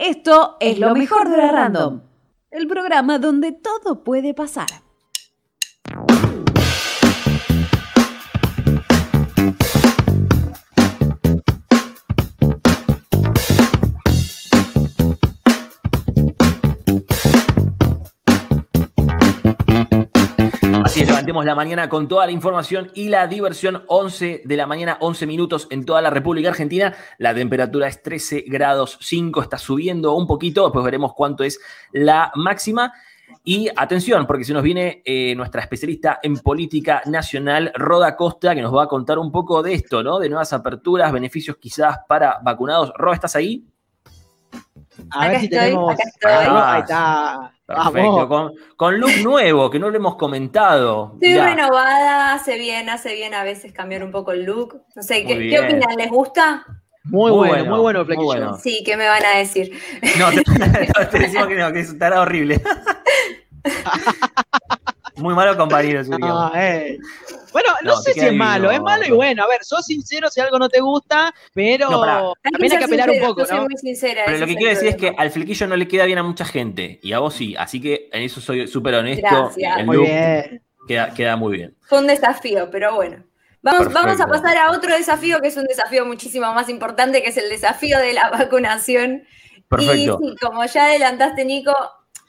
Esto es lo mejor de la Random, el programa donde todo puede pasar. La mañana con toda la información y la diversión. 11 de la mañana, 11 minutos en toda la República Argentina. La temperatura es 13 grados 5, está subiendo un poquito. Después veremos cuánto es la máxima. Y atención, porque se nos viene eh, nuestra especialista en política nacional, Roda Costa, que nos va a contar un poco de esto, ¿no? De nuevas aperturas, beneficios quizás para vacunados. Roda, ¿estás ahí? A ver si tenemos. Ahí está. Perfecto, con, con, look nuevo, que no lo hemos comentado. Estoy renovada, hace bien, hace bien a veces cambiar un poco el look. No sé, ¿qué, ¿qué opinan? ¿Les gusta? Muy, bueno, muy bueno, muy bueno Sí, ¿qué me van a decir? No, te, te decimos que no, que estará horrible. muy malo compañero, no, eh. Bueno, no, sé si es malo, es malo y bueno. A ver, sos sincero si algo no te gusta, pero también hay que apelar un poco, ¿no? muy sincera, pero lo que quiero decir es que al flequillo no le queda bien a mucha gente y a vos sí, así que en eso soy súper honesto. Gracias. El look Queda, queda muy bien. Fue un desafío, pero bueno. Vamos, vamos, a pasar a otro desafío que es un desafío muchísimo más importante, que es el desafío de la vacunación. Perfecto. Y sí, como ya adelantaste, Nico,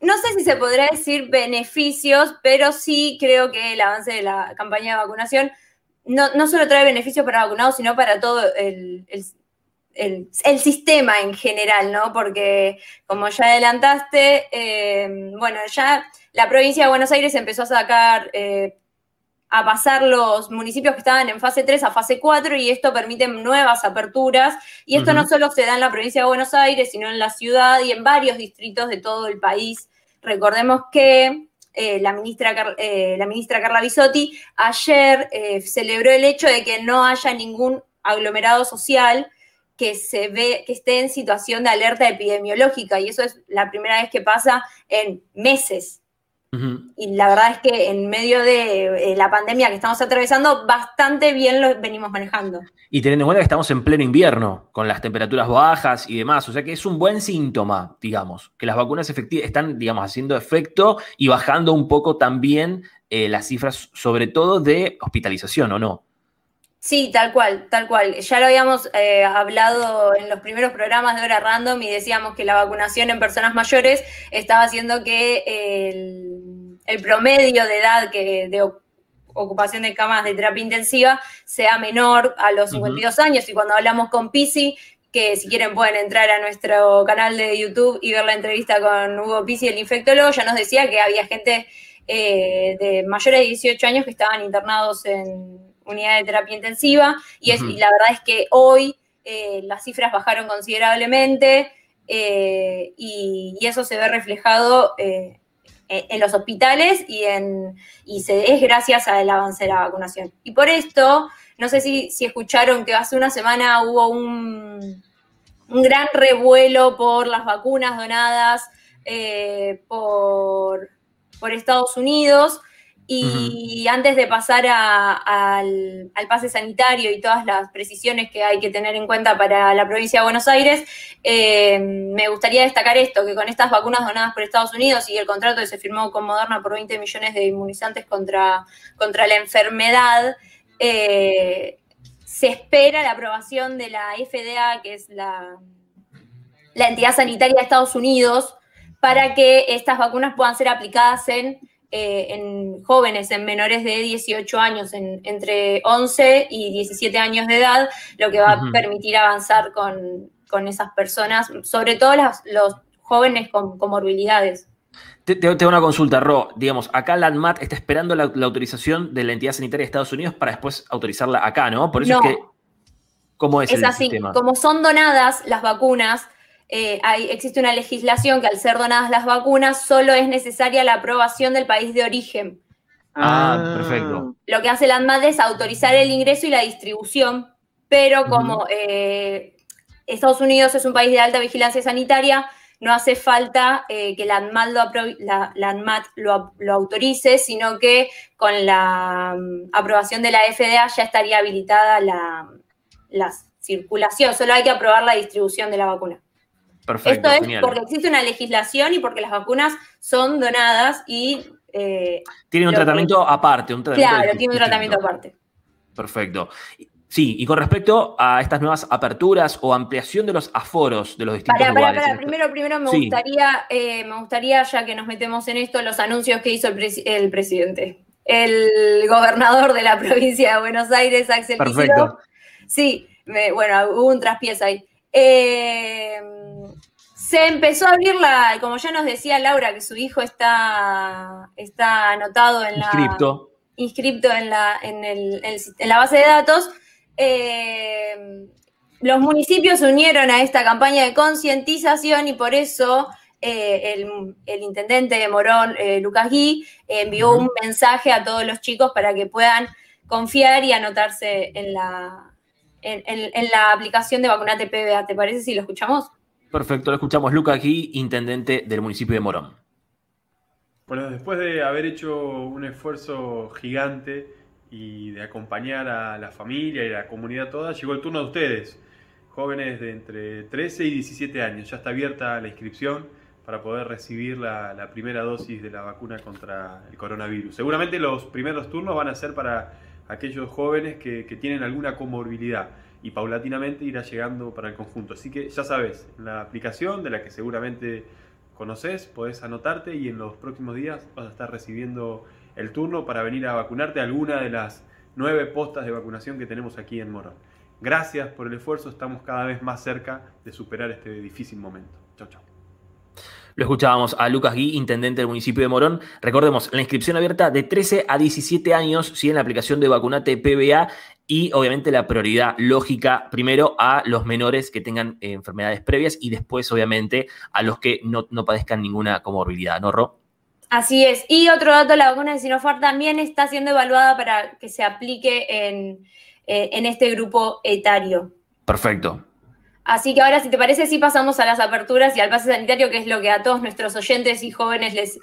no sé si se podrá decir beneficios, pero sí creo que el avance de la campaña de vacunación no, solo trae beneficios para vacunados, sino para todo el, sistema en general, ¿no? Porque, como ya adelantaste, eh, bueno, ya la provincia de Buenos Aires empezó a sacar eh, a pasar los municipios que estaban en fase 3 a fase 4 y esto permite nuevas aperturas. Y esto no solo se da en la provincia de Buenos Aires, sino en la ciudad y en varios distritos de todo el país. Recordemos que eh, la, ministra, eh, la ministra Carla Bisotti ayer eh, celebró el hecho de que no haya ningún aglomerado social que se ve que esté en situación de alerta epidemiológica y eso es la primera vez que pasa en meses. Y la verdad es que en medio de eh, la pandemia que estamos atravesando, bastante bien lo venimos manejando. Y teniendo en cuenta que estamos en pleno invierno, con las temperaturas bajas y demás, o sea que es un buen síntoma, digamos, que las vacunas están, digamos, haciendo efecto y bajando un poco también eh, las cifras, sobre todo de hospitalización, ¿o no? Sí, tal cual, tal cual. Ya lo habíamos eh, hablado en los primeros programas de Hora Random y decíamos que la vacunación en personas mayores estaba haciendo que el, promedio de edad que, de ocupación de camas de terapia intensiva sea menor a los 52 años. Y cuando hablamos con Pisi, que si quieren pueden entrar a nuestro canal de YouTube y ver la entrevista con Hugo Pisi, el infectólogo, ya nos decía que había gente eh, de mayores de 18 años que estaban internados en unidad de terapia intensiva y, es, la verdad es que hoy eh, las cifras bajaron considerablemente eh, y, eso se ve reflejado eh, en, los hospitales y, en, y se, es gracias al avance de la vacunación. Y por esto, no sé si, si escucharon que hace una semana hubo un, un gran revuelo por las vacunas donadas por, por Estados Unidos. Y antes de pasar al, pase sanitario y todas las precisiones que hay que tener en cuenta para la provincia de Buenos Aires, eh, me gustaría destacar esto, que con estas vacunas donadas por Estados Unidos y el contrato que se firmó con Moderna por 20 millones de inmunizantes contra, contra la enfermedad, eh, se espera la aprobación de la FDA, que es la, la entidad sanitaria de Estados Unidos, para que estas vacunas puedan ser aplicadas en eh, en jóvenes, en menores de 18 años, en, entre 11 y 17 años de edad, lo que va a permitir avanzar con, esas personas, sobre todo los jóvenes con comorbilidades. Te, tengo una consulta, Ro. Digamos, acá la ANMAT está esperando la, autorización de la entidad sanitaria de Estados Unidos para después autorizarla acá, ¿no? Por eso es que. ¿Cómo es, es así. Como son donadas las vacunas, eh, existe una legislación que al ser donadas las vacunas solo es necesaria la aprobación del país de origen. Ah, perfecto. Lo que hace la ANMAT es autorizar el ingreso y la distribución, pero como eh, Estados Unidos es un país de alta vigilancia sanitaria, no hace falta eh, que la ANMAT, lo, lo, autorice, sino que con la mm, aprobación de la FDA ya estaría habilitada la circulación, solo hay que aprobar la distribución de la vacuna. Perfecto, Esto es porque existe una legislación y porque las vacunas son donadas y... Eh, tienen un tratamiento aparte. Un tratamiento claro, tiene un tratamiento aparte. Perfecto. Sí, y con respecto a estas nuevas aperturas o ampliación de los aforos de los distintos para, lugares. Para, primero, primero me gustaría, eh, me gustaría, ya que nos metemos en esto, los anuncios que hizo el, presidente. El gobernador de la provincia de Buenos Aires, Axel Perfecto. Sí, bueno, hubo un traspiés ahí. Eh, se empezó a abrir la, como ya nos decía Laura, que su hijo está, está anotado en la. Inscripto. Inscripto en la, en, el, en la base de datos eh, los municipios se unieron a esta campaña de concientización y por eso eh, el, intendente de Morón, eh, Lucas Gui, envió un mensaje a todos los chicos para que puedan confiar y anotarse en la, en, la aplicación de Vacunate PBA. ¿Te parece si lo escuchamos? Perfecto, lo escuchamos. Lucas Gui, intendente del municipio de Morón. Bueno, después de haber hecho un esfuerzo gigante y de acompañar a la familia y a la comunidad toda, llegó el turno de ustedes, jóvenes de entre 13 y 17 años. Ya está abierta la inscripción para poder recibir la, primera dosis de la vacuna contra el coronavirus. Seguramente los primeros turnos van a ser para aquellos jóvenes que, tienen alguna comorbilidad y paulatinamente irá llegando para el conjunto. Así que ya sabes, la aplicación de la que seguramente conoces, podés anotarte y en los próximos días vas a estar recibiendo el turno para venir a vacunarte a alguna de las nueve postas de vacunación que tenemos aquí en Morón. Gracias por el esfuerzo, estamos cada vez más cerca de superar este difícil momento. Chao, chao. Lo escuchábamos a Lucas Gui, intendente del municipio de Morón. Recordemos, la inscripción abierta de 13 a 17 años, sí, en la aplicación de Vacunate PBA y obviamente la prioridad lógica primero a los menores que tengan eh, enfermedades previas y después obviamente a los que no, no padezcan ninguna comorbilidad, ¿no, Ro? Así es. Y otro dato, la vacuna de Sinopharm también está siendo evaluada para que se aplique en, eh, en este grupo etario. Perfecto. Así que ahora, si te parece, sí pasamos a las aperturas y al pase sanitario, que es lo que a todos nuestros oyentes y jóvenes les,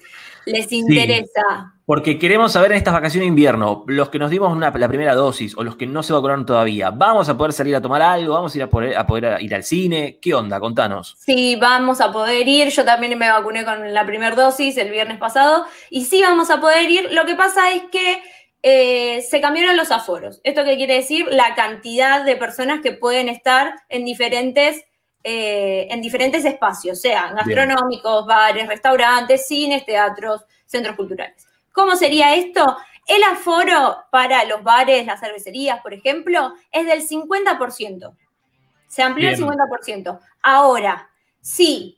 les interesa. porque queremos saber en estas vacaciones de invierno, los que nos dimos la primera dosis o los que no se vacunaron todavía, ¿vamos a poder salir a tomar algo? ¿Vamos a ir a poder, a poder ir al cine? ¿Qué onda? Contanos. Sí, vamos a poder ir. Yo también me vacuné con la primera dosis el viernes pasado y sí vamos a poder ir. Lo que pasa es que eh, se cambiaron los aforos. ¿Esto qué quiere decir? La cantidad de personas que pueden estar en diferentes, eh, en diferentes espacios, sean gastronómicos, bares, restaurantes, cines, teatros, centros culturales. ¿Cómo sería esto? El aforo para los bares, las cervecerías, por ejemplo, es del 50%. Se amplió el 50%. Ahora, si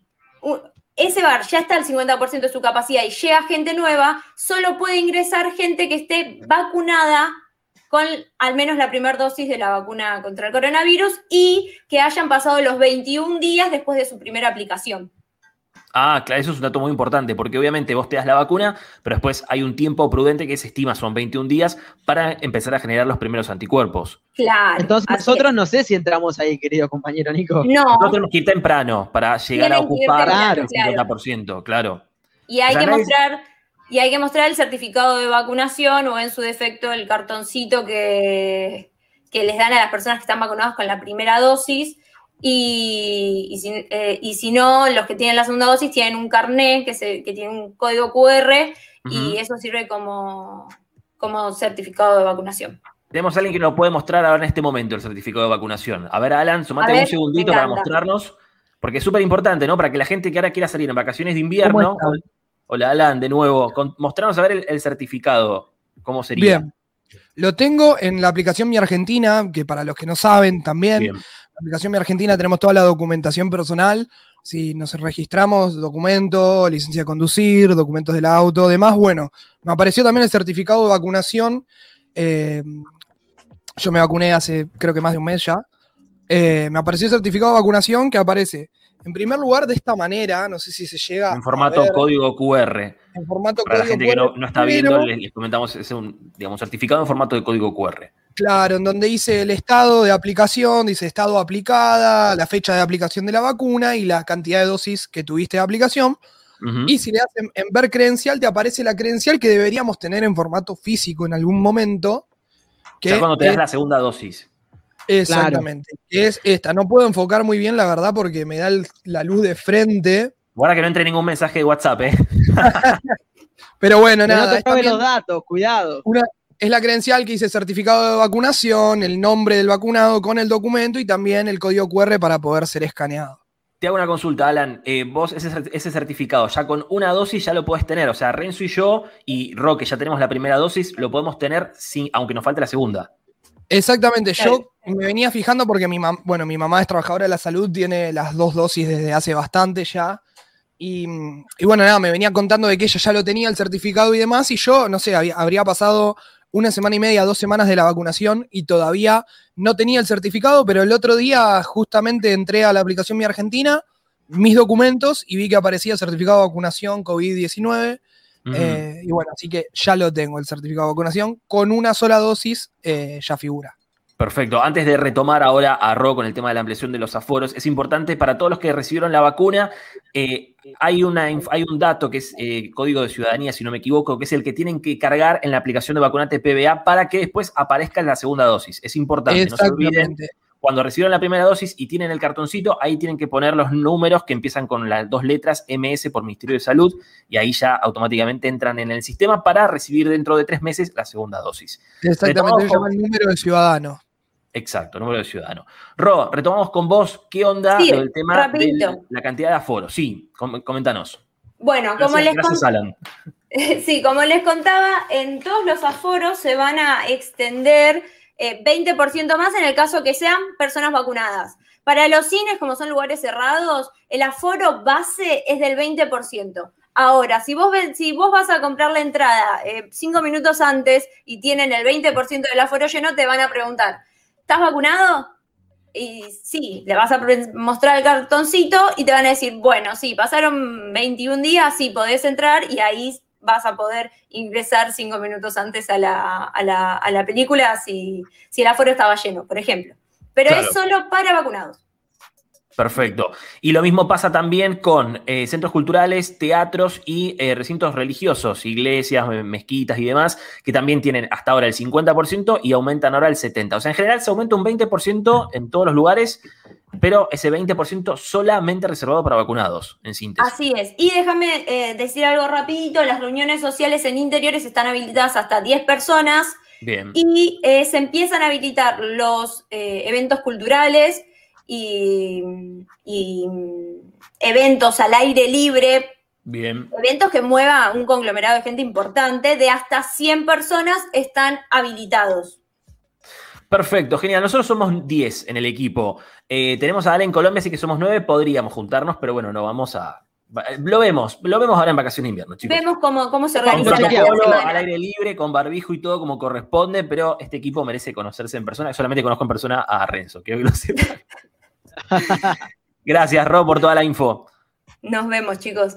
ese bar ya está al 50% de su capacidad y llega gente nueva, solo puede ingresar gente que esté vacunada con al menos la primera dosis de la vacuna contra el coronavirus y que hayan pasado los 21 días después de su primera aplicación. Ah, claro, eso es un dato muy importante, porque obviamente vos te das la vacuna, pero después hay un tiempo prudente que se estima son 21 días para empezar a generar los primeros anticuerpos. Claro. Entonces nosotros no sé si entramos ahí, querido compañero Nico. No. Nosotros tenemos que ir temprano para llegar a ocupar el 50%, claro. Y hay que mostrar y hay que mostrar el certificado de vacunación o en su defecto el cartoncito que, que les dan a las personas que están vacunadas con la primera dosis y, eh, y, si, no, los que tienen la segunda dosis tienen un carnet que, se, que tiene un código QR y eso sirve como, como certificado de vacunación. Tenemos a alguien que nos puede mostrar ahora en este momento el certificado de vacunación. A ver, Alan, sumate un segundito para mostrarnos, porque es súper importante, ¿no? Para que la gente que ahora quiera salir en vacaciones de invierno. Hola, Alan, de nuevo. mostrarnos a ver el, certificado. ¿Cómo sería? Bien. Lo tengo en la aplicación Mi Argentina, que para los que no saben también, aplicación Mi Argentina tenemos toda la documentación personal. Si nos registramos, documento, licencia de conducir, documentos del auto, demás. Bueno, me apareció también el certificado de vacunación. Eh, yo me vacuné hace creo que más de un mes ya. Eh, me apareció el certificado de vacunación que aparece en primer lugar de esta manera, no sé si se llega. En formato código QR. En formato Para la gente que no, está viendo, les, comentamos, es un digamos, certificado en formato de código QR. Claro, en donde dice el estado de aplicación, dice estado aplicada, la fecha de aplicación de la vacuna y la cantidad de dosis que tuviste de aplicación. Y si le hacen en ver credencial, te aparece la credencial que deberíamos tener en formato físico en algún momento. Que, ya cuando te das la segunda dosis. Exactamente. Es esta. No puedo enfocar muy bien, la verdad, porque me da la luz de frente. Ahora que no entre ningún mensaje de WhatsApp, ¿eh? Pero bueno, nada. No te los datos, cuidado. Es la credencial que dice certificado de vacunación, el nombre del vacunado con el documento y también el código QR para poder ser escaneado. Te hago una consulta, Alan. Eh, vos ese, certificado ya con una dosis ya lo podés tener. O sea, Renzo y yo y Roque ya tenemos la primera dosis, lo podemos tener sin, aunque nos falte la segunda. Exactamente, yo me venía fijando porque mi, bueno, mi mamá es trabajadora de la salud, tiene las dos dosis desde hace bastante ya. Y, bueno, nada, me venía contando de que ella ya lo tenía, el certificado y demás, y yo, no sé, habría pasado una semana y media, dos semanas de la vacunación y todavía no tenía el certificado, pero el otro día justamente entré a la aplicación Mi Argentina, mis documentos y vi que aparecía el certificado de vacunación COVID-19. Eh, y bueno, así que ya lo tengo, el certificado de vacunación. Con una sola dosis eh, ya figura. Perfecto. Antes de retomar ahora a Ro con el tema de la ampliación de los aforos, es importante para todos los que recibieron la vacuna, eh, hay, una, hay un dato que es código de ciudadanía, si no me equivoco, que es el que tienen que cargar en la aplicación de vacunante PBA para que después aparezca en la segunda dosis. Es importante, no se olviden cuando recibieron la primera dosis y tienen el cartoncito, ahí tienen que poner los números que empiezan con las dos letras MS por Ministerio de Salud y ahí ya automáticamente entran en el sistema para recibir dentro de tres meses la segunda dosis. Exactamente, se llama el número de ciudadano. Exacto, número de ciudadano. Ro, retomamos con vos. ¿Qué onda el tema de la cantidad de aforos? Sí, coméntanos. Bueno, como les Sí, como les contaba, en todos los aforos se van a extender 20% eh, más en el caso que sean personas vacunadas. Para los cines, como son lugares cerrados, el aforo base es del 20%. Ahora, si vos, si vos vas a comprar la entrada eh, cinco minutos antes y tienen el 20% del aforo lleno, te van a preguntar, ¿estás vacunado? Y sí, le vas a mostrar el cartoncito y te van a decir, bueno, sí, pasaron 21 días, sí, podés entrar y ahí vas a poder ingresar cinco minutos antes a la, película si, si, el aforo estaba lleno, por ejemplo. Pero es solo para vacunados. Perfecto. Y lo mismo pasa también con eh, centros culturales, teatros y eh, recintos religiosos, iglesias, mezquitas y demás, que también tienen hasta ahora el 50% y aumentan ahora el 70%. O sea, en general se aumenta un 20% en todos los lugares, pero ese 20% solamente reservado para vacunados, en síntesis. Así es. Y déjame eh, decir algo rapidito, las reuniones sociales en interiores están habilitadas hasta 10 personas. Bien. Y se empiezan a habilitar los eventos culturales y, eventos al aire libre. Bien. Eventos que mueva un conglomerado de gente importante, de hasta 100 personas están habilitados. Perfecto, genial. Nosotros somos 10 en el equipo. Eh, tenemos a Ale en Colombia, así que somos 9. Podríamos juntarnos, pero bueno, no vamos a, lo vemos, lo vemos ahora en vacaciones de invierno, chicos. Vemos cómo, cómo se organiza la al aire libre, con barbijo y todo como corresponde, pero este equipo merece conocerse en persona. Solamente conozco en persona a Renzo, que hoy lo sepan. Gracias, Ro, por toda la info. Nos vemos, chicos.